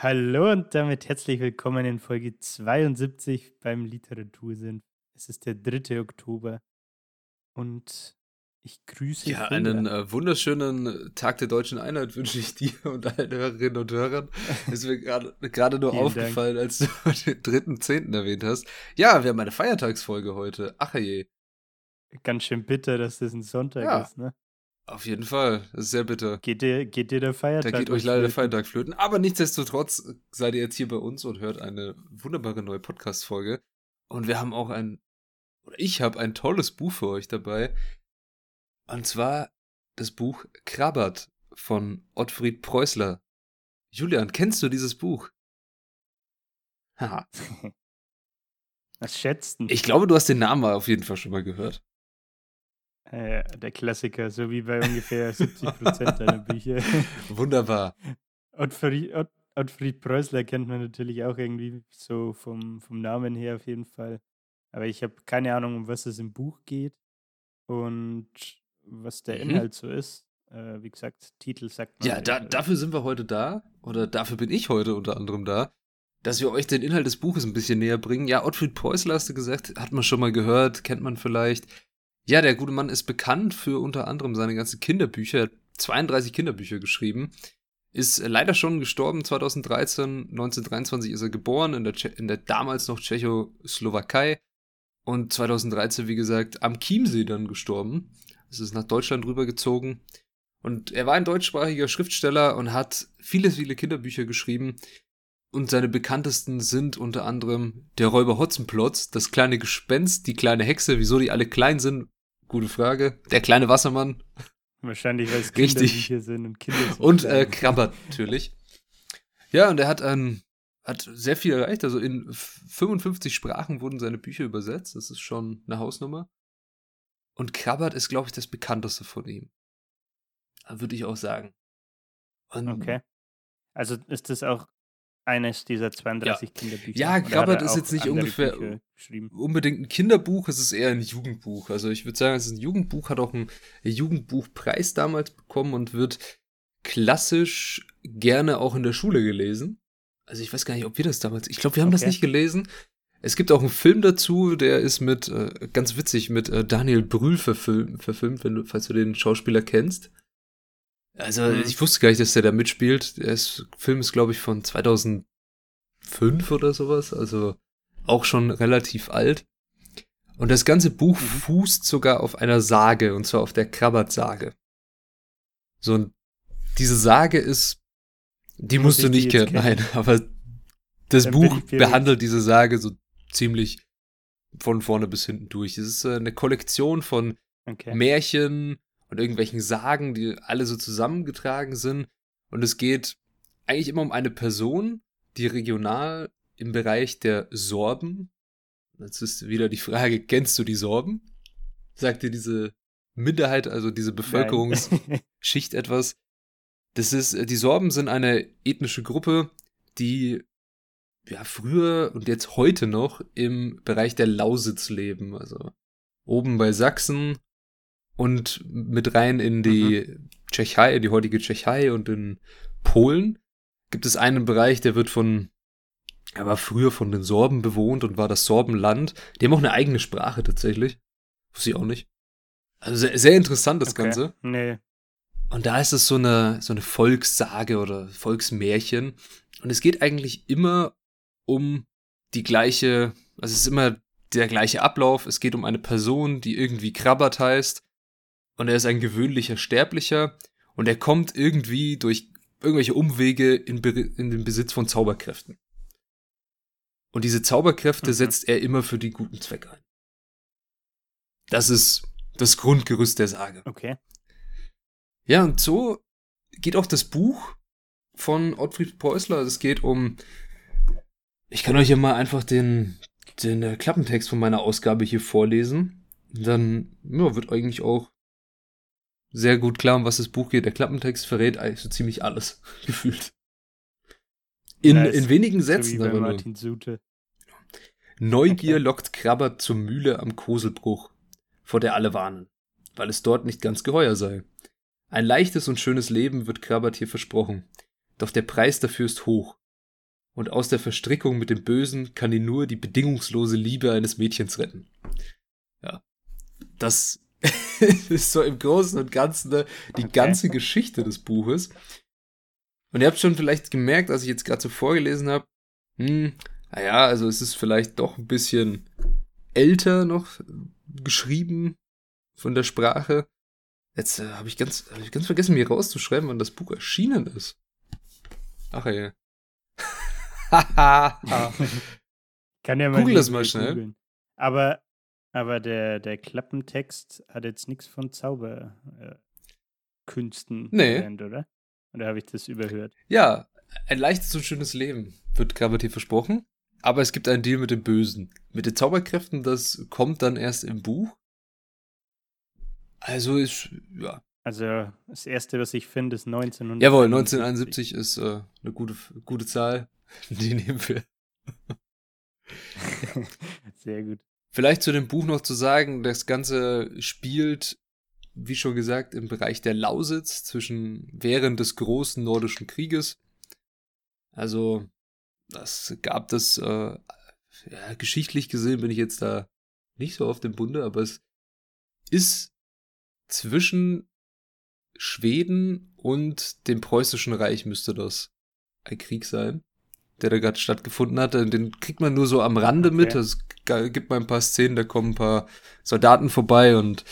Hallo und damit herzlich willkommen in Folge 72 beim Literatursinn. Es ist der 3. Oktober und ich grüße. Ja, einen äh, wunderschönen Tag der deutschen Einheit wünsche ich dir und allen Hörerinnen und Hörern. ist mir gerade nur aufgefallen, Dank. als du den 3.10. erwähnt hast. Ja, wir haben eine Feiertagsfolge heute. Ach je. Ganz schön bitter, dass das ein Sonntag ja. ist, ne? Auf jeden Fall, das ist sehr bitter. Geht dir, geht dir der Feiertag? Da geht euch leider der Feiertag flöten. Aber nichtsdestotrotz seid ihr jetzt hier bei uns und hört eine wunderbare neue Podcast-Folge. Und wir haben auch ein, oder ich habe ein tolles Buch für euch dabei. Und zwar das Buch Krabbert von Ottfried Preußler. Julian, kennst du dieses Buch? Haha. Was schätzt du? Ich glaube, du hast den Namen auf jeden Fall schon mal gehört. Äh, der Klassiker, so wie bei ungefähr 70 Prozent deiner Bücher. Wunderbar. Ottfried, Ott, Ottfried Preußler kennt man natürlich auch irgendwie so vom, vom Namen her auf jeden Fall. Aber ich habe keine Ahnung, um was es im Buch geht und was der mhm. Inhalt so ist. Äh, wie gesagt, Titel sagt man. Ja, da, dafür sind wir heute da, oder dafür bin ich heute unter anderem da, dass wir euch den Inhalt des Buches ein bisschen näher bringen. Ja, Ottfried Preußler hast du gesagt, hat man schon mal gehört, kennt man vielleicht. Ja, der gute Mann ist bekannt für unter anderem seine ganzen Kinderbücher. Er hat 32 Kinderbücher geschrieben. Ist leider schon gestorben 2013. 1923 ist er geboren in der, in der damals noch Tschechoslowakei. Und 2013, wie gesagt, am Chiemsee dann gestorben. Es ist nach Deutschland rübergezogen. Und er war ein deutschsprachiger Schriftsteller und hat viele, viele Kinderbücher geschrieben. Und seine bekanntesten sind unter anderem Der Räuber Hotzenplotz, Das kleine Gespenst, Die kleine Hexe, wieso die alle klein sind, Gute Frage. Der kleine Wassermann. Wahrscheinlich, weil es Kinder hier sind und Kinder sind. Und äh, Krabbert natürlich. Ja, und er hat, ähm, hat sehr viel erreicht. Also in 55 Sprachen wurden seine Bücher übersetzt. Das ist schon eine Hausnummer. Und Krabbert ist, glaube ich, das bekannteste von ihm. Würde ich auch sagen. Und okay. Also ist das auch eines dieser 32 ja. Kinderbücher. Ja, Krabbert ist jetzt nicht ungefähr unbedingt ein Kinderbuch, es ist eher ein Jugendbuch. Also ich würde sagen, es ist ein Jugendbuch, hat auch einen Jugendbuchpreis damals bekommen und wird klassisch gerne auch in der Schule gelesen. Also ich weiß gar nicht, ob wir das damals, ich glaube, wir haben okay. das nicht gelesen. Es gibt auch einen Film dazu, der ist mit, äh, ganz witzig, mit äh, Daniel Brühl verfilmt, verfilmt wenn du, falls du den Schauspieler kennst. Also, mhm. ich wusste gar nicht, dass der da mitspielt. Der ist, Film ist, glaube ich, von 2005 oder sowas. Also auch schon relativ alt. Und das ganze Buch mhm. fußt sogar auf einer Sage, und zwar auf der Krabbert-Sage. So, und diese Sage ist, die musst du nicht kennen, nein, aber das Dann Buch behandelt diese Sage so ziemlich von vorne bis hinten durch. Es ist äh, eine Kollektion von okay. Märchen, und irgendwelchen Sagen, die alle so zusammengetragen sind. Und es geht eigentlich immer um eine Person, die regional im Bereich der Sorben, jetzt ist wieder die Frage, kennst du die Sorben? Sagt dir diese Minderheit, also diese Bevölkerungsschicht etwas? Das ist, die Sorben sind eine ethnische Gruppe, die ja früher und jetzt heute noch im Bereich der Lausitz leben, also oben bei Sachsen und mit rein in die mhm. Tschechei, die heutige Tschechei und in Polen gibt es einen Bereich, der wird von, er war früher von den Sorben bewohnt und war das Sorbenland. Die haben auch eine eigene Sprache tatsächlich. Wusste ich auch nicht. Also sehr, sehr interessant das okay. Ganze. Nee. Und da ist es so eine, so eine Volkssage oder Volksmärchen. Und es geht eigentlich immer um die gleiche, also es ist immer der gleiche Ablauf. Es geht um eine Person, die irgendwie Krabbert heißt und er ist ein gewöhnlicher Sterblicher und er kommt irgendwie durch irgendwelche Umwege in, Be in den Besitz von Zauberkräften. Und diese Zauberkräfte mhm. setzt er immer für die guten Zwecke ein. Das ist das Grundgerüst der Sage. Okay. Ja, und so geht auch das Buch von Ottfried Preußler. Es geht um. Ich kann euch ja mal einfach den den äh, Klappentext von meiner Ausgabe hier vorlesen, dann ja, wird eigentlich auch sehr gut klar, um was das Buch geht. Der Klappentext verrät eigentlich so ziemlich alles, gefühlt. In, ja, in wenigen Sätzen. So aber Martin Sute. Neugier lockt Krabbert zur Mühle am Koselbruch, vor der alle warnen, weil es dort nicht ganz geheuer sei. Ein leichtes und schönes Leben wird Krabbert hier versprochen, doch der Preis dafür ist hoch. Und aus der Verstrickung mit dem Bösen kann ihn nur die bedingungslose Liebe eines Mädchens retten. Ja. Das ist so im Großen und Ganzen ne, die okay. ganze Geschichte des Buches. Und ihr habt schon vielleicht gemerkt, als ich jetzt gerade so vorgelesen habe, hm, naja, also es ist vielleicht doch ein bisschen älter noch geschrieben von der Sprache. Jetzt äh, habe ich, ganz, hab ich ganz vergessen, mir rauszuschreiben, wann das Buch erschienen ist. Ach ja. Kann ja mal Google das mal schnell. Googlen. Aber, aber der, der Klappentext hat jetzt nichts von Zauberkünsten äh, nee. Gelernt, oder? Oder habe ich das überhört? Ja, ein leichtes und schönes Leben wird Gravity versprochen. Aber es gibt einen Deal mit dem Bösen. Mit den Zauberkräften, das kommt dann erst im Buch. Also ist, ja. Also das erste, was ich finde, ist 1971. Jawohl, 1971 ist äh, eine gute, gute Zahl. Die nehmen wir. Sehr gut. Vielleicht zu dem Buch noch zu sagen, das Ganze spielt, wie schon gesagt, im Bereich der Lausitz zwischen während des großen nordischen Krieges. Also, das gab das, äh, ja, geschichtlich gesehen bin ich jetzt da nicht so auf dem Bunde, aber es ist zwischen Schweden und dem preußischen Reich müsste das ein Krieg sein, der da gerade stattgefunden hat. Den kriegt man nur so am Rande okay. mit. Es gibt mal ein paar Szenen, da kommen ein paar Soldaten vorbei und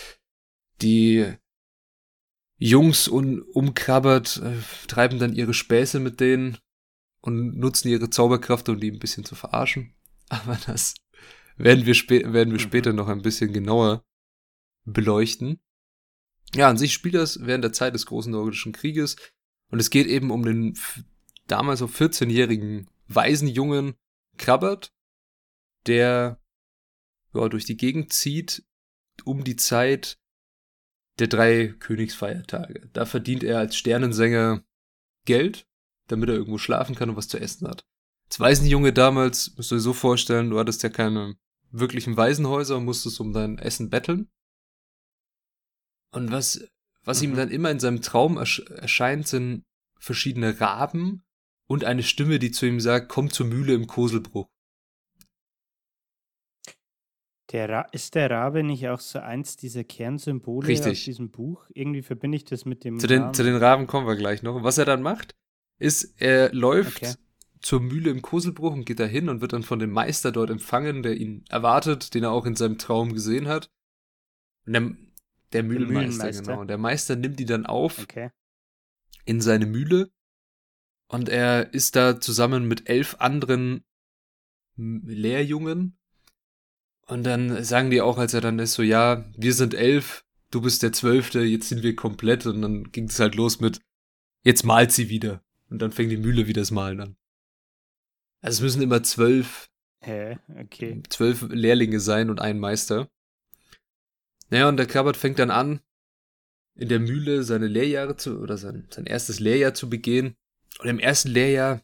die Jungs un umkrabbert, äh, treiben dann ihre Späße mit denen und nutzen ihre Zauberkraft, um die ein bisschen zu verarschen. Aber das werden wir, spä werden wir mhm. später noch ein bisschen genauer beleuchten. Ja, an sich spielt das während der Zeit des Großen Nordischen Krieges und es geht eben um den damals auf 14-jährigen Waisenjungen Krabbert, der ja, durch die Gegend zieht um die Zeit der drei Königsfeiertage. Da verdient er als Sternensänger Geld, damit er irgendwo schlafen kann und was zu essen hat. Als Waisenjunge damals, musst du dir so vorstellen, du hattest ja keine wirklichen Waisenhäuser und musstest um dein Essen betteln. Und was, was mhm. ihm dann immer in seinem Traum ersch erscheint, sind verschiedene Raben und eine Stimme, die zu ihm sagt, komm zur Mühle im Koselbruch. Der ist der Rabe nicht auch so eins dieser Kernsymbole Richtig. aus diesem Buch? Irgendwie verbinde ich das mit dem. Zu den, zu den Raben kommen wir gleich noch. Und was er dann macht, ist, er läuft okay. zur Mühle im Koselbruch und geht dahin und wird dann von dem Meister dort empfangen, der ihn erwartet, den er auch in seinem Traum gesehen hat. Und der, der Mühlenmeister, Mühlenmeister, genau. Und der Meister nimmt die dann auf okay. in seine Mühle und er ist da zusammen mit elf anderen Lehrjungen und dann sagen die auch, als er dann ist, so, ja, wir sind elf, du bist der Zwölfte, jetzt sind wir komplett. Und dann ging es halt los mit, jetzt malt sie wieder. Und dann fängt die Mühle wieder das Malen an. Also es müssen immer zwölf, Hä? Okay. zwölf Lehrlinge sein und ein Meister. Naja, und der Krabbert fängt dann an, in der Mühle seine Lehrjahre zu, oder sein, sein erstes Lehrjahr zu begehen. Und im ersten Lehrjahr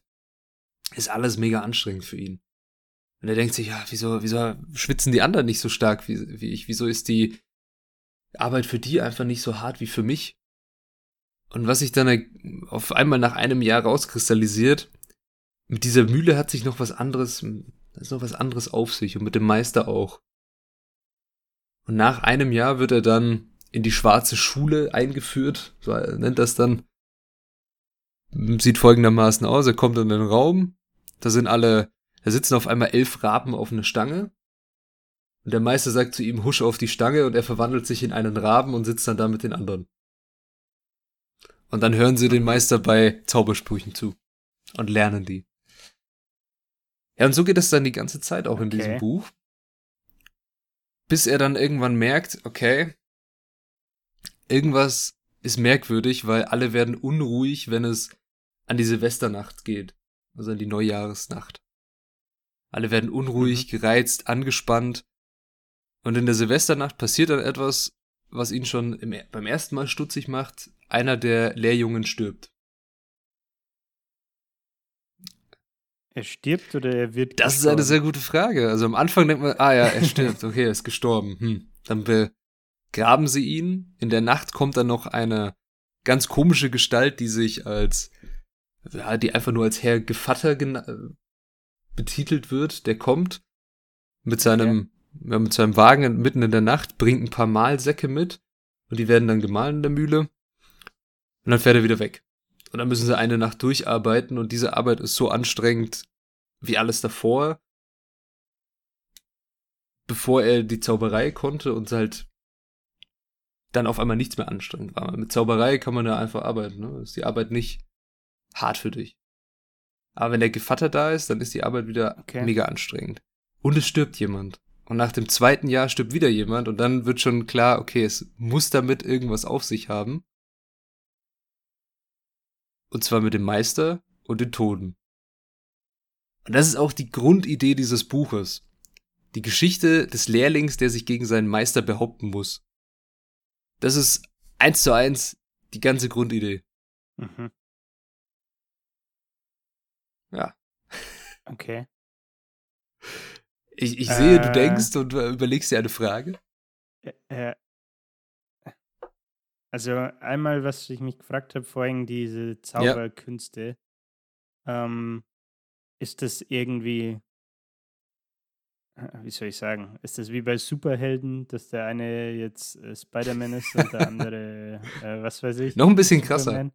ist alles mega anstrengend für ihn. Und er denkt sich, ja, wieso, wieso schwitzen die anderen nicht so stark wie, wie ich? Wieso ist die Arbeit für die einfach nicht so hart wie für mich? Und was sich dann auf einmal nach einem Jahr rauskristallisiert, mit dieser Mühle hat sich noch was anderes, ist noch was anderes auf sich und mit dem Meister auch. Und nach einem Jahr wird er dann in die schwarze Schule eingeführt, so nennt das dann. Sieht folgendermaßen aus, er kommt in den Raum, da sind alle da sitzen auf einmal elf Raben auf einer Stange. Und der Meister sagt zu ihm, husch auf die Stange und er verwandelt sich in einen Raben und sitzt dann da mit den anderen. Und dann hören sie den Meister bei Zaubersprüchen zu und lernen die. Ja, und so geht es dann die ganze Zeit auch okay. in diesem Buch. Bis er dann irgendwann merkt, okay, irgendwas ist merkwürdig, weil alle werden unruhig, wenn es an die Silvesternacht geht. Also an die Neujahresnacht. Alle werden unruhig, mhm. gereizt, angespannt. Und in der Silvesternacht passiert dann etwas, was ihn schon im, beim ersten Mal stutzig macht. Einer der Lehrjungen stirbt. Er stirbt oder er wird. Das gestorben? ist eine sehr gute Frage. Also am Anfang denkt man, ah ja, er stirbt, okay, er ist gestorben. Hm. Dann begraben sie ihn. In der Nacht kommt dann noch eine ganz komische Gestalt, die sich als, ja, die einfach nur als Herr Gevatter betitelt wird. Der kommt mit seinem, okay. ja, mit seinem Wagen mitten in der Nacht, bringt ein paar Mahlsäcke mit und die werden dann gemahlen in der Mühle. Und dann fährt er wieder weg. Und dann müssen sie eine Nacht durcharbeiten und diese Arbeit ist so anstrengend wie alles davor, bevor er die Zauberei konnte und halt dann auf einmal nichts mehr anstrengend war. Mit Zauberei kann man ja einfach arbeiten, ne? Ist die Arbeit nicht hart für dich. Aber wenn der Gevatter da ist, dann ist die Arbeit wieder okay. mega anstrengend. Und es stirbt jemand. Und nach dem zweiten Jahr stirbt wieder jemand und dann wird schon klar, okay, es muss damit irgendwas auf sich haben. Und zwar mit dem Meister und den Toten. Und das ist auch die Grundidee dieses Buches. Die Geschichte des Lehrlings, der sich gegen seinen Meister behaupten muss. Das ist eins zu eins die ganze Grundidee. Mhm. Ja. Okay. Ich, ich sehe, äh, du denkst und überlegst dir eine Frage. Äh, also einmal, was ich mich gefragt habe, vorhin diese Zauberkünste. Ja. Ähm, ist das irgendwie, äh, wie soll ich sagen, ist das wie bei Superhelden, dass der eine jetzt äh, Spider-Man ist und der andere, äh, was weiß ich? Noch ein bisschen krasser.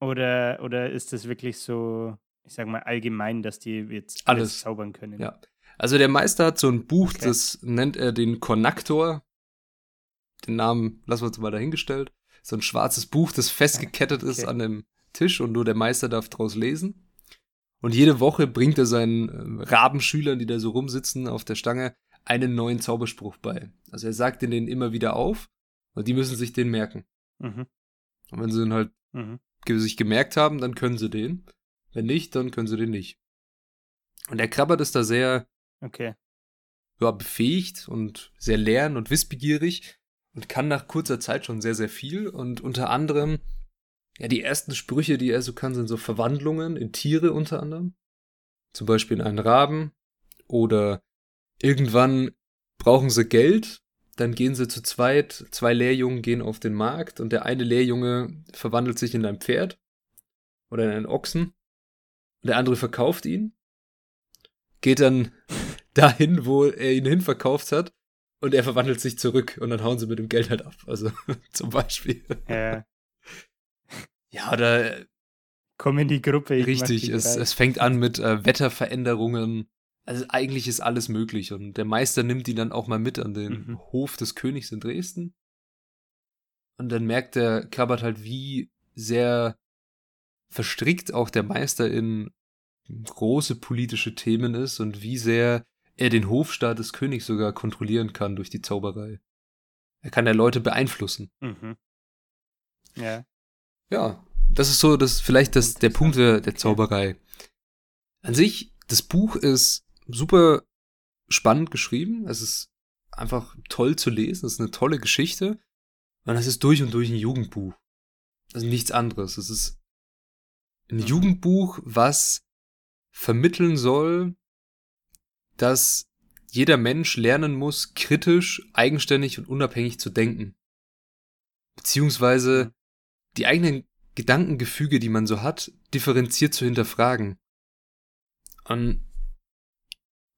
Oder, oder ist das wirklich so, ich sag mal, allgemein, dass die jetzt alles, alles zaubern können? Ja. Also der Meister hat so ein Buch, okay. das nennt er den Konnaktor den Namen lassen wir uns mal dahingestellt. So ein schwarzes Buch, das festgekettet okay. ist an dem Tisch und nur der Meister darf draus lesen. Und jede Woche bringt er seinen äh, Rabenschülern, die da so rumsitzen auf der Stange, einen neuen Zauberspruch bei. Also er sagt den immer wieder auf und die müssen sich den merken. Mhm. Und wenn sie den halt mhm. Sich gemerkt haben, dann können sie den. Wenn nicht, dann können sie den nicht. Und der Krabbert ist da sehr okay. ja, befähigt und sehr lern- und wissbegierig und kann nach kurzer Zeit schon sehr, sehr viel. Und unter anderem, ja, die ersten Sprüche, die er so kann, sind so Verwandlungen in Tiere unter anderem. Zum Beispiel in einen Raben. Oder irgendwann brauchen sie Geld, dann gehen sie zu zweit, zwei Lehrjungen gehen auf den Markt und der eine Lehrjunge verwandelt sich in ein Pferd oder in einen Ochsen und der andere verkauft ihn, geht dann dahin, wo er ihn hinverkauft hat und er verwandelt sich zurück und dann hauen sie mit dem Geld halt ab. Also zum Beispiel. Ja. Ja, oder. Komm in die Gruppe. richtig, es, es fängt an mit äh, Wetterveränderungen. Also eigentlich ist alles möglich und der Meister nimmt ihn dann auch mal mit an den mhm. Hof des Königs in Dresden. Und dann merkt der Krabbert halt, wie sehr verstrickt auch der Meister in große politische Themen ist und wie sehr er den Hofstaat des Königs sogar kontrollieren kann durch die Zauberei. Er kann ja Leute beeinflussen. Mhm. Ja. Ja, das ist so, das vielleicht das, der Punkt der, der Zauberei. An sich, das Buch ist super spannend geschrieben. Es ist einfach toll zu lesen. Es ist eine tolle Geschichte. Und es ist durch und durch ein Jugendbuch. Also nichts anderes. Es ist ein mhm. Jugendbuch, was vermitteln soll, dass jeder Mensch lernen muss, kritisch, eigenständig und unabhängig zu denken. Beziehungsweise die eigenen Gedankengefüge, die man so hat, differenziert zu hinterfragen. Und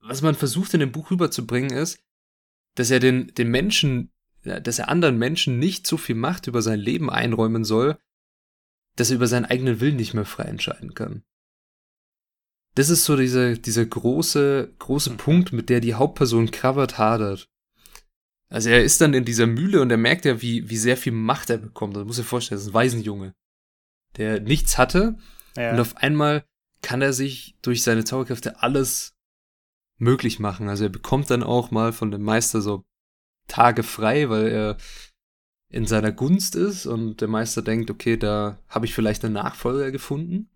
was man versucht in dem Buch rüberzubringen ist, dass er den, den Menschen, dass er anderen Menschen nicht so viel Macht über sein Leben einräumen soll, dass er über seinen eigenen Willen nicht mehr frei entscheiden kann das ist so dieser, dieser große, große Punkt, mit der die Hauptperson Cravert hadert. Also er ist dann in dieser Mühle und er merkt ja, wie, wie sehr viel Macht er bekommt. Das muss er vorstellen, das ist ein Waisenjunge, der nichts hatte. Ja. Und auf einmal kann er sich durch seine Zauberkräfte alles möglich machen. Also er bekommt dann auch mal von dem Meister so Tage frei, weil er in seiner Gunst ist und der Meister denkt, okay, da habe ich vielleicht einen Nachfolger gefunden.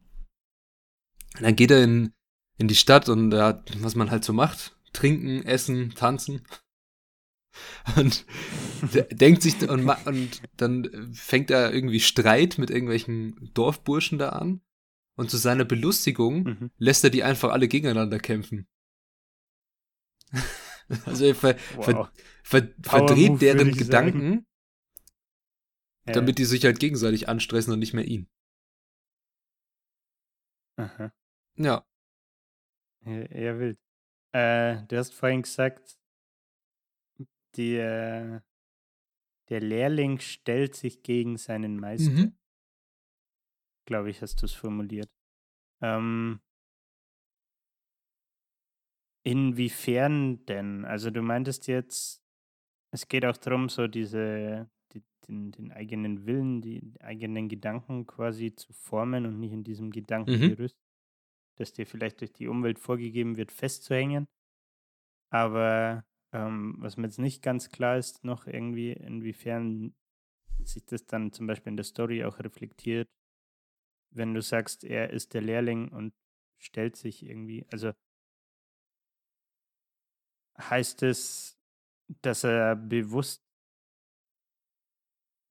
Und dann geht er in in die Stadt und da, was man halt so macht, trinken, essen, tanzen. Und denkt sich und, und dann fängt er irgendwie Streit mit irgendwelchen Dorfburschen da an. Und zu seiner Belustigung mhm. lässt er die einfach alle gegeneinander kämpfen. also er ver, wow. ver, ver, verdreht deren Gedanken, sagen. damit die sich halt gegenseitig anstressen und nicht mehr ihn. Aha. Ja. Eher wild. Äh, du hast vorhin gesagt, der, der Lehrling stellt sich gegen seinen Meister. Mhm. Glaube ich, hast du es formuliert. Ähm, inwiefern denn? Also du meintest jetzt, es geht auch darum, so diese, die, den, den, eigenen Willen, die eigenen Gedanken quasi zu formen und nicht in diesem mhm. Gedankengerüst, mhm. das dir vielleicht durch die Umwelt vorgegeben wird, festzuhängen. Aber ähm, was mir jetzt nicht ganz klar ist, noch irgendwie, inwiefern sich das dann zum Beispiel in der Story auch reflektiert, wenn du sagst, er ist der Lehrling und stellt sich irgendwie, also heißt es, dass er bewusst,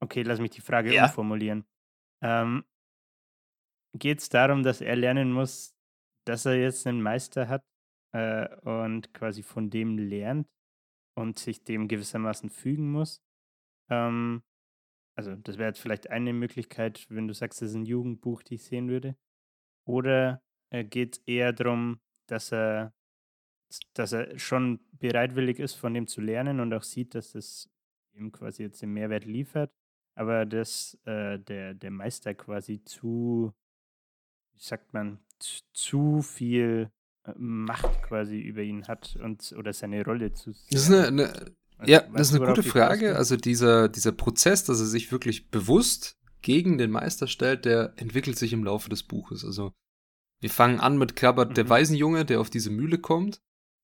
okay, lass mich die Frage ja. umformulieren. Ähm, Geht es darum, dass er lernen muss, dass er jetzt einen Meister hat äh, und quasi von dem lernt und sich dem gewissermaßen fügen muss? Ähm, also das wäre jetzt vielleicht eine Möglichkeit, wenn du sagst, das ist ein Jugendbuch, die ich sehen würde. Oder äh, geht es eher darum, dass er, dass er schon bereitwillig ist, von dem zu lernen und auch sieht, dass das ihm quasi jetzt den Mehrwert liefert, aber dass äh, der, der Meister quasi zu, wie sagt man, zu, viel äh, Macht quasi über ihn hat und oder seine Rolle zu. Das ist eine, eine ja, das ist eine gute Frage. Also dieser, dieser Prozess, dass er sich wirklich bewusst gegen den Meister stellt, der entwickelt sich im Laufe des Buches. Also wir fangen an mit Krabbert, mhm. der Waisenjunge, der auf diese Mühle kommt,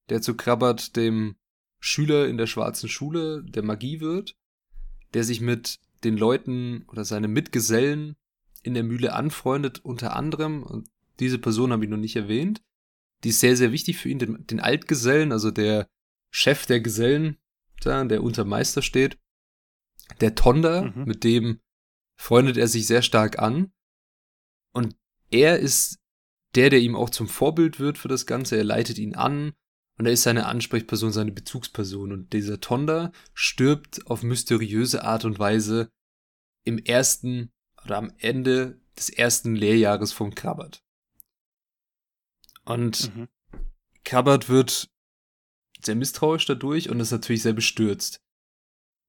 der zu Krabbert, dem Schüler in der schwarzen Schule der Magie wird, der sich mit den Leuten oder seine Mitgesellen in der Mühle anfreundet, unter anderem, und diese Person habe ich noch nicht erwähnt, die ist sehr, sehr wichtig für ihn, den, den Altgesellen, also der Chef der Gesellen, da, der unter Meister steht. Der Tonda, mhm. mit dem freundet er sich sehr stark an. Und er ist der, der ihm auch zum Vorbild wird für das Ganze. Er leitet ihn an und er ist seine Ansprechperson, seine Bezugsperson. Und dieser Tonda stirbt auf mysteriöse Art und Weise im ersten oder am Ende des ersten Lehrjahres von Krabbert. Und mhm. Krabbert wird sehr misstrauisch dadurch und ist natürlich sehr bestürzt.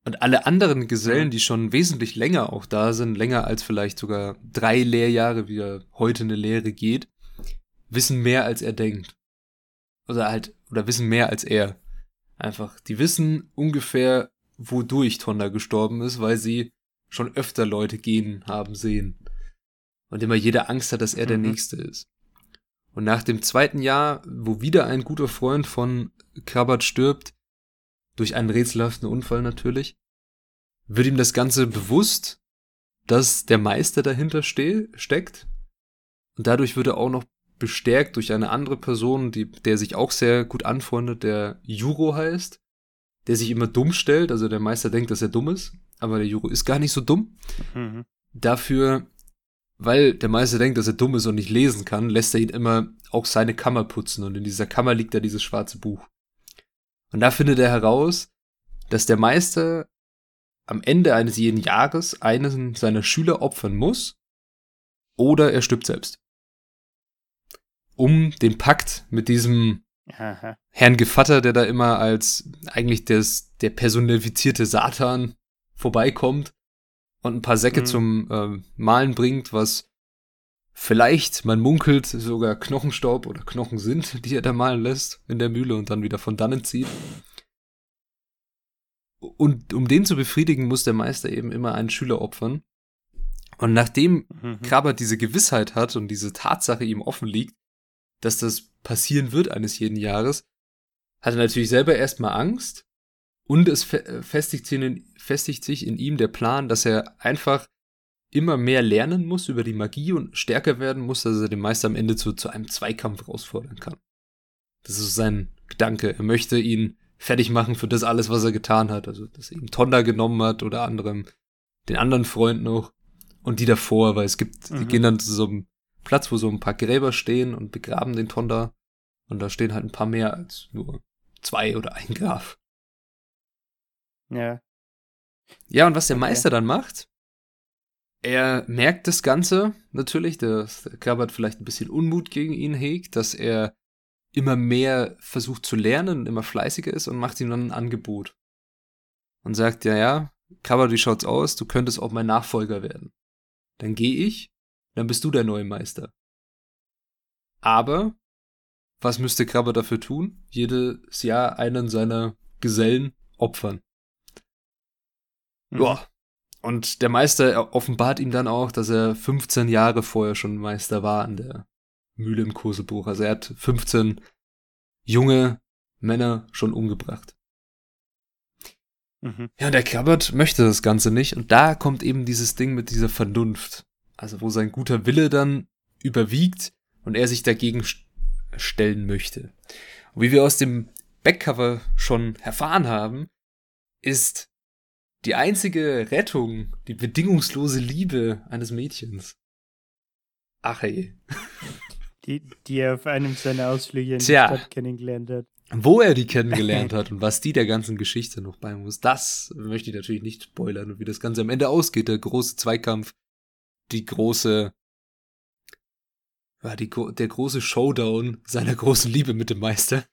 Und alle anderen Gesellen, die schon wesentlich länger auch da sind, länger als vielleicht sogar drei Lehrjahre, wie er heute eine Lehre geht, wissen mehr als er denkt. Oder halt, oder wissen mehr als er. Einfach, die wissen ungefähr, wodurch Tonda gestorben ist, weil sie schon öfter Leute gehen haben sehen. Und immer jeder Angst hat, dass er der mhm. Nächste ist. Und nach dem zweiten Jahr, wo wieder ein guter Freund von Krabbert stirbt, durch einen rätselhaften Unfall natürlich, wird ihm das Ganze bewusst, dass der Meister dahinter ste steckt. Und dadurch wird er auch noch bestärkt durch eine andere Person, die, der sich auch sehr gut anfreundet, der Juro heißt, der sich immer dumm stellt. Also der Meister denkt, dass er dumm ist, aber der Juro ist gar nicht so dumm. Mhm. Dafür, weil der Meister denkt, dass er dumm ist und nicht lesen kann, lässt er ihn immer auch seine Kammer putzen. Und in dieser Kammer liegt da dieses schwarze Buch. Und da findet er heraus, dass der Meister am Ende eines jeden Jahres einen seiner Schüler opfern muss oder er stirbt selbst. Um den Pakt mit diesem Aha. Herrn Gevatter, der da immer als eigentlich des, der personifizierte Satan vorbeikommt und ein paar Säcke mhm. zum äh, Malen bringt, was vielleicht, man munkelt, sogar Knochenstaub oder Knochen sind, die er da malen lässt in der Mühle und dann wieder von dannen zieht. Und um den zu befriedigen, muss der Meister eben immer einen Schüler opfern. Und nachdem mhm. Krabbert diese Gewissheit hat und diese Tatsache ihm offen liegt, dass das passieren wird eines jeden Jahres, hat er natürlich selber erstmal Angst und es festigt, in, festigt sich in ihm der Plan, dass er einfach immer mehr lernen muss über die Magie und stärker werden muss, dass er den Meister am Ende zu, zu einem Zweikampf herausfordern kann. Das ist sein Gedanke. Er möchte ihn fertig machen für das alles, was er getan hat. Also, dass er ihm Tonda genommen hat oder anderem den anderen Freund noch und die davor, weil es gibt, mhm. die gehen dann zu so einem Platz, wo so ein paar Gräber stehen und begraben den Tonda. Und da stehen halt ein paar mehr als nur zwei oder ein Graf. Ja. Ja, und was der okay. Meister dann macht, er merkt das Ganze natürlich, dass der Krabbert vielleicht ein bisschen Unmut gegen ihn hegt, dass er immer mehr versucht zu lernen und immer fleißiger ist und macht ihm dann ein Angebot. Und sagt, ja, ja, Krabbert, wie schaut's aus? Du könntest auch mein Nachfolger werden. Dann gehe ich, dann bist du der neue Meister. Aber, was müsste Krabbert dafür tun? Jedes Jahr einen seiner Gesellen opfern. Mhm. Ja, und der Meister offenbart ihm dann auch, dass er 15 Jahre vorher schon Meister war an der Mühle im Kosebuch. Also er hat 15 junge Männer schon umgebracht. Mhm. Ja, der Krabbert möchte das Ganze nicht. Und da kommt eben dieses Ding mit dieser Vernunft. Also wo sein guter Wille dann überwiegt und er sich dagegen stellen möchte. Und wie wir aus dem Backcover schon erfahren haben, ist die einzige Rettung, die bedingungslose Liebe eines Mädchens. Ach ey. Die, die er auf einem seiner Ausflüge in Tja, die Stadt kennengelernt hat. Wo er die kennengelernt hat und was die der ganzen Geschichte noch bei muss, das möchte ich natürlich nicht spoilern und wie das Ganze am Ende ausgeht. Der große Zweikampf, die große, ja, die, der große Showdown seiner großen Liebe mit dem Meister.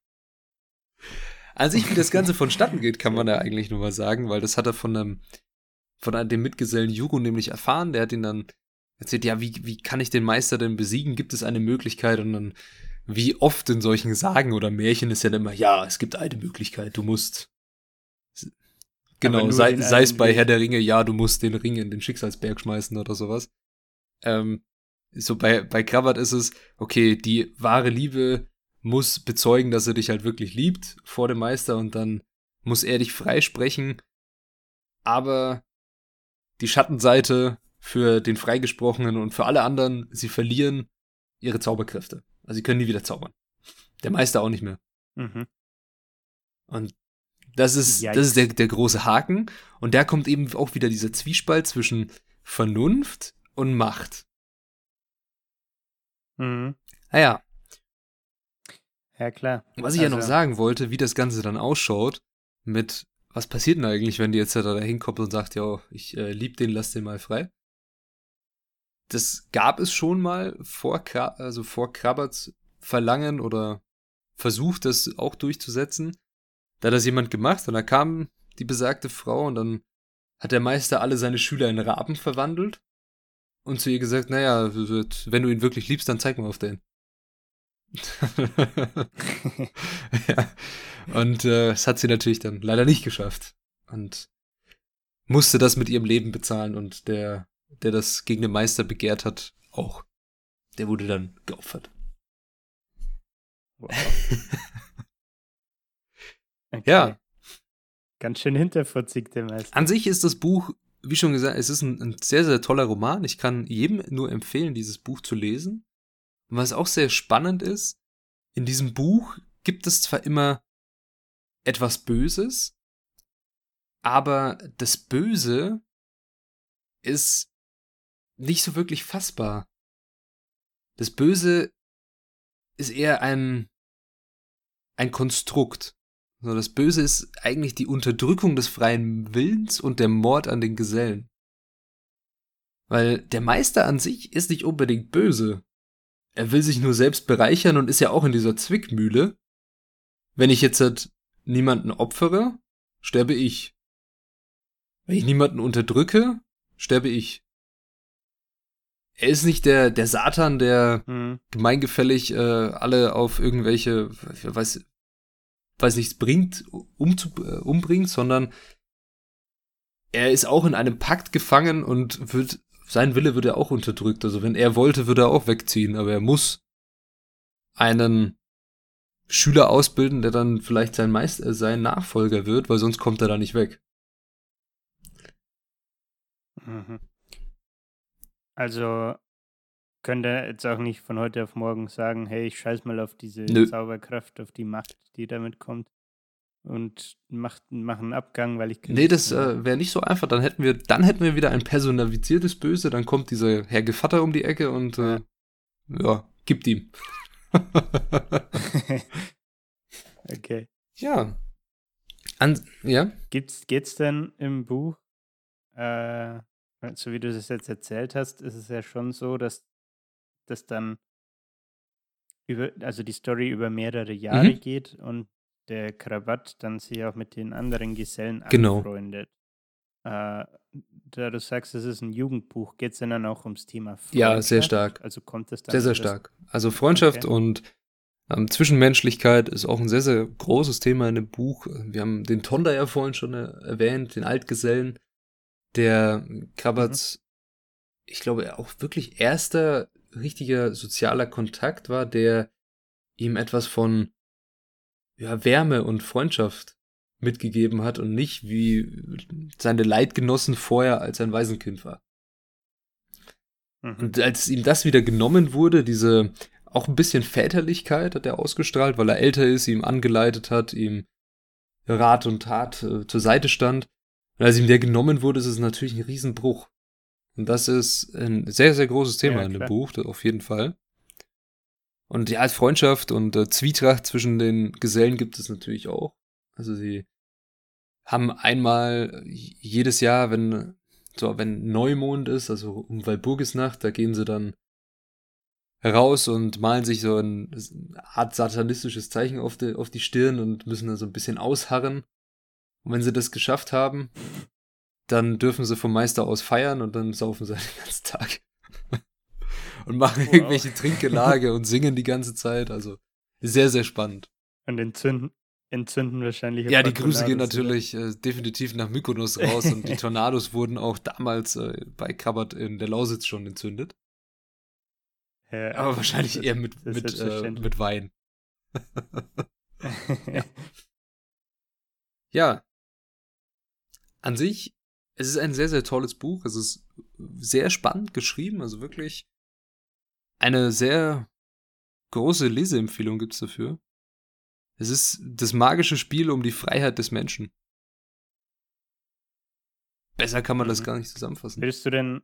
An sich, wie das Ganze vonstatten geht, kann man ja eigentlich nur mal sagen, weil das hat er von einem, von einem, dem Mitgesellen Juro nämlich erfahren. Der hat ihn dann erzählt, ja, wie, wie kann ich den Meister denn besiegen? Gibt es eine Möglichkeit? Und dann, wie oft in solchen Sagen oder Märchen ist ja immer, ja, es gibt eine Möglichkeit, du musst. Genau, sei, sei es bei Herr der Ringe, ja, du musst den Ring in den Schicksalsberg schmeißen oder sowas. Ähm, so bei, bei Krabbert ist es, okay, die wahre Liebe muss bezeugen, dass er dich halt wirklich liebt vor dem Meister und dann muss er dich freisprechen. Aber die Schattenseite für den Freigesprochenen und für alle anderen, sie verlieren ihre Zauberkräfte. Also sie können nie wieder zaubern. Der Meister auch nicht mehr. Mhm. Und das ist, Yikes. das ist der, der große Haken. Und da kommt eben auch wieder dieser Zwiespalt zwischen Vernunft und Macht. Mhm. Naja, ja, klar. Was ich also, ja noch also sagen wollte, wie das Ganze dann ausschaut, mit was passiert denn eigentlich, wenn die jetzt da hinkommt und sagt, ja, ich äh, lieb den, lass den mal frei. Das gab es schon mal vor, also vor Krabberts Verlangen oder Versuch, das auch durchzusetzen. Da hat das jemand gemacht und da kam die besagte Frau und dann hat der Meister alle seine Schüler in Raben verwandelt und zu ihr gesagt, naja, wenn du ihn wirklich liebst, dann zeig mal auf den. ja. Und äh, das hat sie natürlich dann leider nicht geschafft. Und musste das mit ihrem Leben bezahlen und der, der das gegen den Meister begehrt hat, auch. Der wurde dann geopfert. Wow. okay. Ja. Ganz schön hinterfotzig, der Meister. An sich ist das Buch, wie schon gesagt, es ist ein, ein sehr, sehr toller Roman. Ich kann jedem nur empfehlen, dieses Buch zu lesen. Und was auch sehr spannend ist, in diesem Buch gibt es zwar immer etwas Böses, aber das Böse ist nicht so wirklich fassbar. Das Böse ist eher ein, ein Konstrukt. Also das Böse ist eigentlich die Unterdrückung des freien Willens und der Mord an den Gesellen. Weil der Meister an sich ist nicht unbedingt böse er will sich nur selbst bereichern und ist ja auch in dieser Zwickmühle. Wenn ich jetzt halt niemanden opfere, sterbe ich. Wenn ich niemanden unterdrücke, sterbe ich. Er ist nicht der, der Satan, der mhm. gemeingefällig äh, alle auf irgendwelche, weiß, weiß nichts bringt, umzu, äh, umbringt, sondern er ist auch in einem Pakt gefangen und wird sein Wille wird ja auch unterdrückt. Also wenn er wollte, würde er auch wegziehen, aber er muss einen Schüler ausbilden, der dann vielleicht sein Meister, sein Nachfolger wird, weil sonst kommt er da nicht weg. Mhm. Also könnte jetzt auch nicht von heute auf morgen sagen, hey, ich scheiß mal auf diese Nö. Zauberkraft, auf die Macht, die damit kommt und macht, mach einen Abgang, weil ich Nee, das äh, wäre nicht so einfach. Dann hätten wir, dann hätten wir wieder ein personalisiertes Böse, dann kommt dieser Herr Gevatter um die Ecke und äh, ja, gibt ihm. okay. Ja. An, ja. Gibt's, geht's denn im Buch, äh, so wie du es jetzt erzählt hast, ist es ja schon so, dass das dann über, also die Story über mehrere Jahre mhm. geht und der Krawatt dann sich auch mit den anderen Gesellen genau. anfreundet. Äh, da du sagst, es ist ein Jugendbuch, geht es denn dann auch ums Thema Freundschaft? Ja, sehr stark. Also kommt es dann. Sehr, sehr stark. Also Freundschaft okay. und ähm, Zwischenmenschlichkeit ist auch ein sehr, sehr großes Thema in dem Buch. Wir haben den Tonda ja vorhin schon erwähnt, den Altgesellen, der Krabbats, mhm. ich glaube, auch wirklich erster richtiger sozialer Kontakt war, der ihm etwas von ja, Wärme und Freundschaft mitgegeben hat und nicht wie seine Leidgenossen vorher als ein Waisenkind war. Mhm. Und als ihm das wieder genommen wurde, diese auch ein bisschen Väterlichkeit hat er ausgestrahlt, weil er älter ist, ihm angeleitet hat, ihm Rat und Tat äh, zur Seite stand. Und als ihm der genommen wurde, ist es natürlich ein Riesenbruch. Und das ist ein sehr, sehr großes Thema ja, in dem Buch, auf jeden Fall. Und ja, Freundschaft und äh, Zwietracht zwischen den Gesellen gibt es natürlich auch. Also sie haben einmal jedes Jahr, wenn so wenn Neumond ist, also um Walburgisnacht, da gehen sie dann heraus und malen sich so ein, eine Art satanistisches Zeichen auf die, auf die Stirn und müssen dann so ein bisschen ausharren. Und wenn sie das geschafft haben, dann dürfen sie vom Meister aus feiern und dann saufen sie den ganzen Tag und machen wow. irgendwelche Trinkgelage und singen die ganze Zeit. Also sehr, sehr spannend. Und entzünden, entzünden wahrscheinlich. Ja, die Grüße gehen natürlich äh, definitiv nach Mykonos raus und die Tornados wurden auch damals äh, bei Krabbert in der Lausitz schon entzündet. Ja, Aber wahrscheinlich eher mit, mit, äh, mit Wein. ja. ja. An sich, es ist ein sehr, sehr tolles Buch. Es ist sehr spannend geschrieben, also wirklich eine sehr große Leseempfehlung gibt es dafür. Es ist das magische Spiel um die Freiheit des Menschen. Besser kann man das mhm. gar nicht zusammenfassen. Würdest du denn,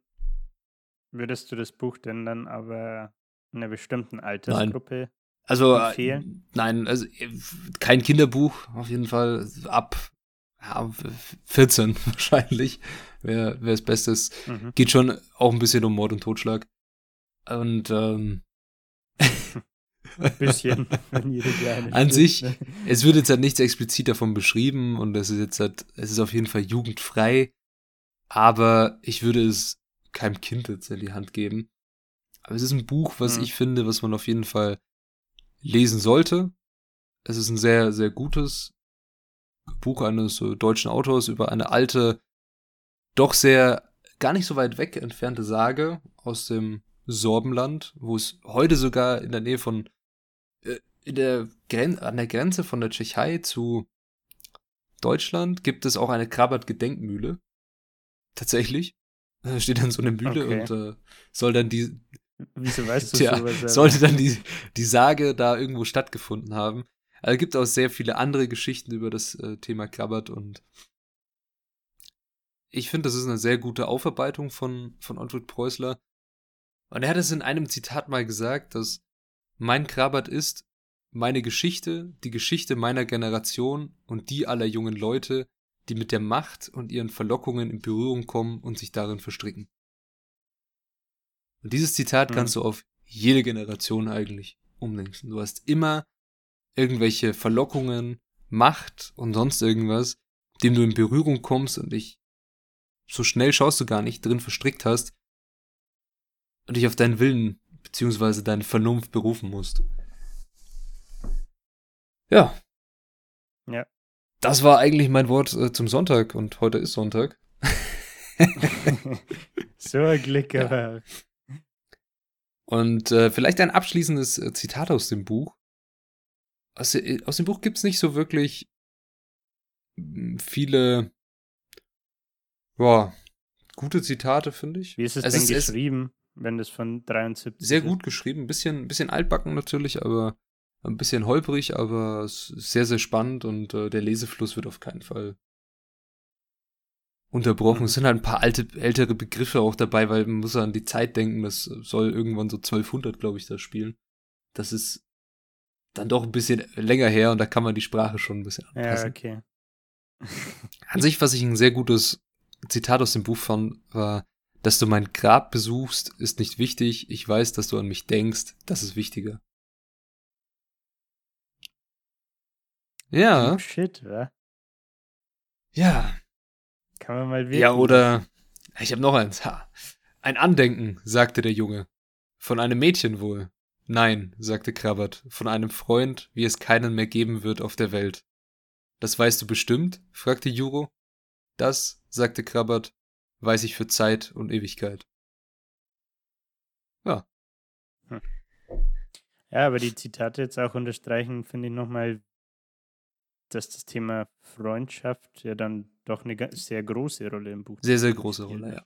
würdest du das Buch denn dann aber einer bestimmten Altersgruppe nein. also, äh, empfehlen? Nein, also äh, kein Kinderbuch, auf jeden Fall ab ja, 14 wahrscheinlich wäre wär das Beste. Mhm. Geht schon auch ein bisschen um Mord und Totschlag. Und ähm, ein bisschen, wenn jede kleine An sich, ne? es wird jetzt halt nichts explizit davon beschrieben und es ist jetzt halt, es ist auf jeden Fall jugendfrei, aber ich würde es keinem Kind jetzt in die Hand geben. Aber es ist ein Buch, was mhm. ich finde, was man auf jeden Fall lesen sollte. Es ist ein sehr, sehr gutes Buch eines äh, deutschen Autors über eine alte, doch sehr gar nicht so weit weg entfernte Sage aus dem Sorbenland, wo es heute sogar in der Nähe von, äh, in der Gren an der Grenze von der Tschechei zu Deutschland gibt es auch eine Krabbert-Gedenkmühle. Tatsächlich. Da steht dann so eine Mühle okay. und äh, soll dann die. Wieso weißt du tja? Sollte dann die, die Sage da irgendwo stattgefunden haben. Also gibt auch sehr viele andere Geschichten über das äh, Thema Krabbert und ich finde, das ist eine sehr gute Aufarbeitung von, von Otto Preußler. Und er hat es in einem Zitat mal gesagt, dass mein Krabat ist meine Geschichte, die Geschichte meiner Generation und die aller jungen Leute, die mit der Macht und ihren Verlockungen in Berührung kommen und sich darin verstricken. Und dieses Zitat mhm. kannst du auf jede Generation eigentlich umdenken. Du hast immer irgendwelche Verlockungen, Macht und sonst irgendwas, dem du in Berührung kommst und dich so schnell schaust du gar nicht drin verstrickt hast, und dich auf deinen Willen beziehungsweise deine Vernunft berufen musst. Ja. Ja. Das war eigentlich mein Wort äh, zum Sonntag und heute ist Sonntag. so ein Glück, aber. Ja. Und äh, vielleicht ein abschließendes äh, Zitat aus dem Buch. Aus, äh, aus dem Buch gibt es nicht so wirklich hm, viele, boah, gute Zitate, finde ich. Wie ist es, es denn ist, geschrieben? wenn das von 73 Sehr gut ist. geschrieben, ein bisschen, ein bisschen altbacken natürlich, aber ein bisschen holprig, aber sehr, sehr spannend und äh, der Lesefluss wird auf keinen Fall unterbrochen. Mhm. Es sind halt ein paar alte, ältere Begriffe auch dabei, weil man muss an die Zeit denken, das soll irgendwann so 1200, glaube ich, da spielen. Das ist dann doch ein bisschen länger her und da kann man die Sprache schon ein bisschen anpassen. Ja, okay. An sich, was ich ein sehr gutes Zitat aus dem Buch fand, war, dass du mein Grab besuchst, ist nicht wichtig. Ich weiß, dass du an mich denkst. Das ist wichtiger. Ja. Oh shit, wa? Ja. Kann man mal wieder. Ja, oder ich habe noch eins. Ha. Ein Andenken, sagte der Junge. Von einem Mädchen wohl. Nein, sagte Krabbert, von einem Freund, wie es keinen mehr geben wird auf der Welt. Das weißt du bestimmt? fragte Juro. Das, sagte Krabbert, weiß ich für Zeit und Ewigkeit. Ja. Hm. Ja, aber die Zitate jetzt auch unterstreichen, finde ich nochmal, dass das Thema Freundschaft ja dann doch eine sehr große Rolle im Buch Sehr, sehr große Rolle, ja.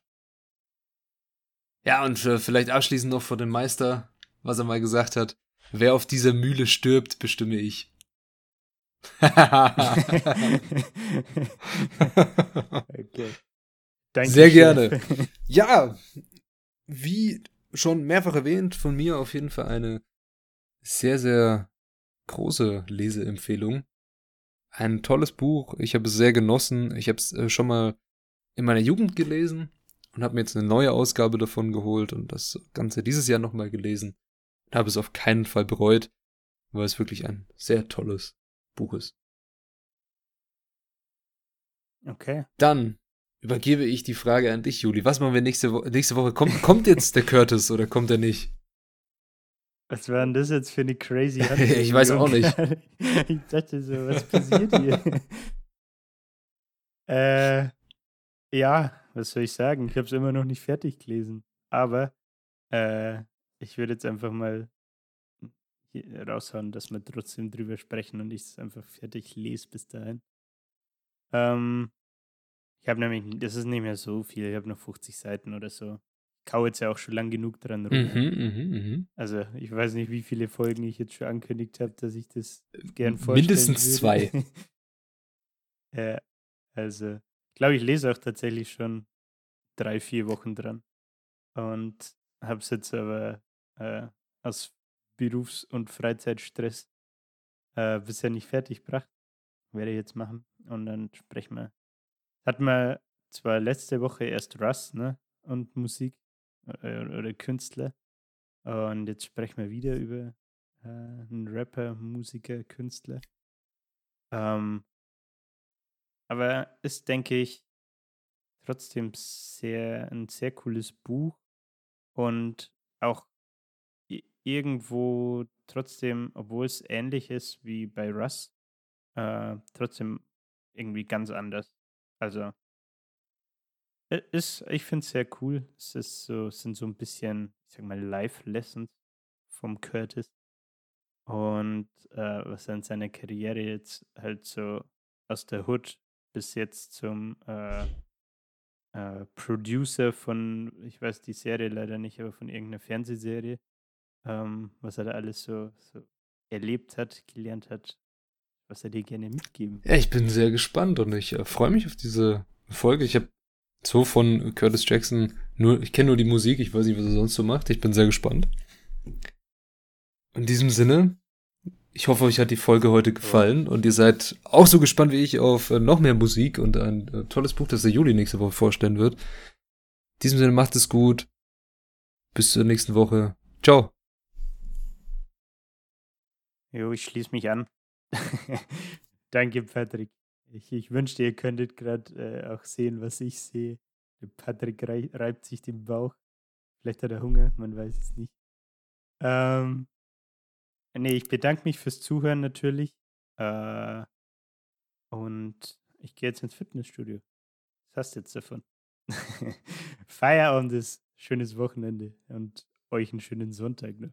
Ja, und äh, vielleicht abschließend noch vor dem Meister, was er mal gesagt hat. Wer auf dieser Mühle stirbt, bestimme ich. okay. Danke Sehr gerne. ja, wie schon mehrfach erwähnt, von mir auf jeden Fall eine sehr, sehr große Leseempfehlung. Ein tolles Buch. Ich habe es sehr genossen. Ich habe es äh, schon mal in meiner Jugend gelesen und habe mir jetzt eine neue Ausgabe davon geholt und das Ganze dieses Jahr nochmal gelesen. Und habe es auf keinen Fall bereut, weil es wirklich ein sehr tolles Buch ist. Okay. Dann übergebe ich die Frage an dich, Juli. Was machen wir nächste, Wo nächste Woche? Kommt, kommt jetzt der Curtis oder kommt er nicht? Was war denn das jetzt für eine crazy Ich weiß auch nicht. ich dachte so, was passiert hier? äh, ja, was soll ich sagen? Ich habe es immer noch nicht fertig gelesen. Aber äh, ich würde jetzt einfach mal raushauen, dass wir trotzdem drüber sprechen und ich es einfach fertig lese bis dahin. Ähm, ich habe nämlich, das ist nicht mehr so viel, ich habe noch 50 Seiten oder so. Ich kau jetzt ja auch schon lang genug dran rum. Mhm, mh, mh. Also ich weiß nicht, wie viele Folgen ich jetzt schon angekündigt habe, dass ich das gern vorstellen Mindestens würde. zwei. ja, also ich glaube, ich lese auch tatsächlich schon drei, vier Wochen dran. Und habe es jetzt aber äh, aus Berufs- und Freizeitstress äh, bisher nicht fertig gebracht. Werde ich jetzt machen. Und dann sprechen wir hatten wir zwar letzte Woche erst Russ, ne? Und Musik äh, oder Künstler. Und jetzt sprechen wir wieder über äh, einen Rapper, Musiker, Künstler. Ähm, aber ist, denke ich, trotzdem sehr ein sehr cooles Buch und auch irgendwo trotzdem, obwohl es ähnlich ist wie bei Russ, äh, trotzdem irgendwie ganz anders. Also, ist, ich finde es sehr cool. Es ist so, sind so ein bisschen, ich sag mal, Live-Lessons vom Curtis. Und äh, was er in seiner Karriere jetzt halt so aus der Hood bis jetzt zum äh, äh, Producer von, ich weiß die Serie leider nicht, aber von irgendeiner Fernsehserie, ähm, was er da alles so, so erlebt hat, gelernt hat, was er dir gerne mitgeben. Ja, ich bin sehr gespannt und ich äh, freue mich auf diese Folge. Ich habe so von Curtis Jackson nur, ich kenne nur die Musik, ich weiß nicht, was er sonst so macht. Ich bin sehr gespannt. In diesem Sinne, ich hoffe, euch hat die Folge heute gefallen und ihr seid auch so gespannt wie ich auf äh, noch mehr Musik und ein äh, tolles Buch, das der Juli nächste Woche vorstellen wird. In diesem Sinne, macht es gut. Bis zur nächsten Woche. Ciao. Jo, ich schließe mich an. Danke, Patrick. Ich, ich wünschte, ihr könntet gerade äh, auch sehen, was ich sehe. Patrick reibt sich den Bauch. Vielleicht hat er Hunger, man weiß es nicht. Ähm, nee, ich bedanke mich fürs Zuhören natürlich. Äh, und ich gehe jetzt ins Fitnessstudio. Was hast du jetzt davon? Feierabend ist schönes Wochenende und euch einen schönen Sonntag noch.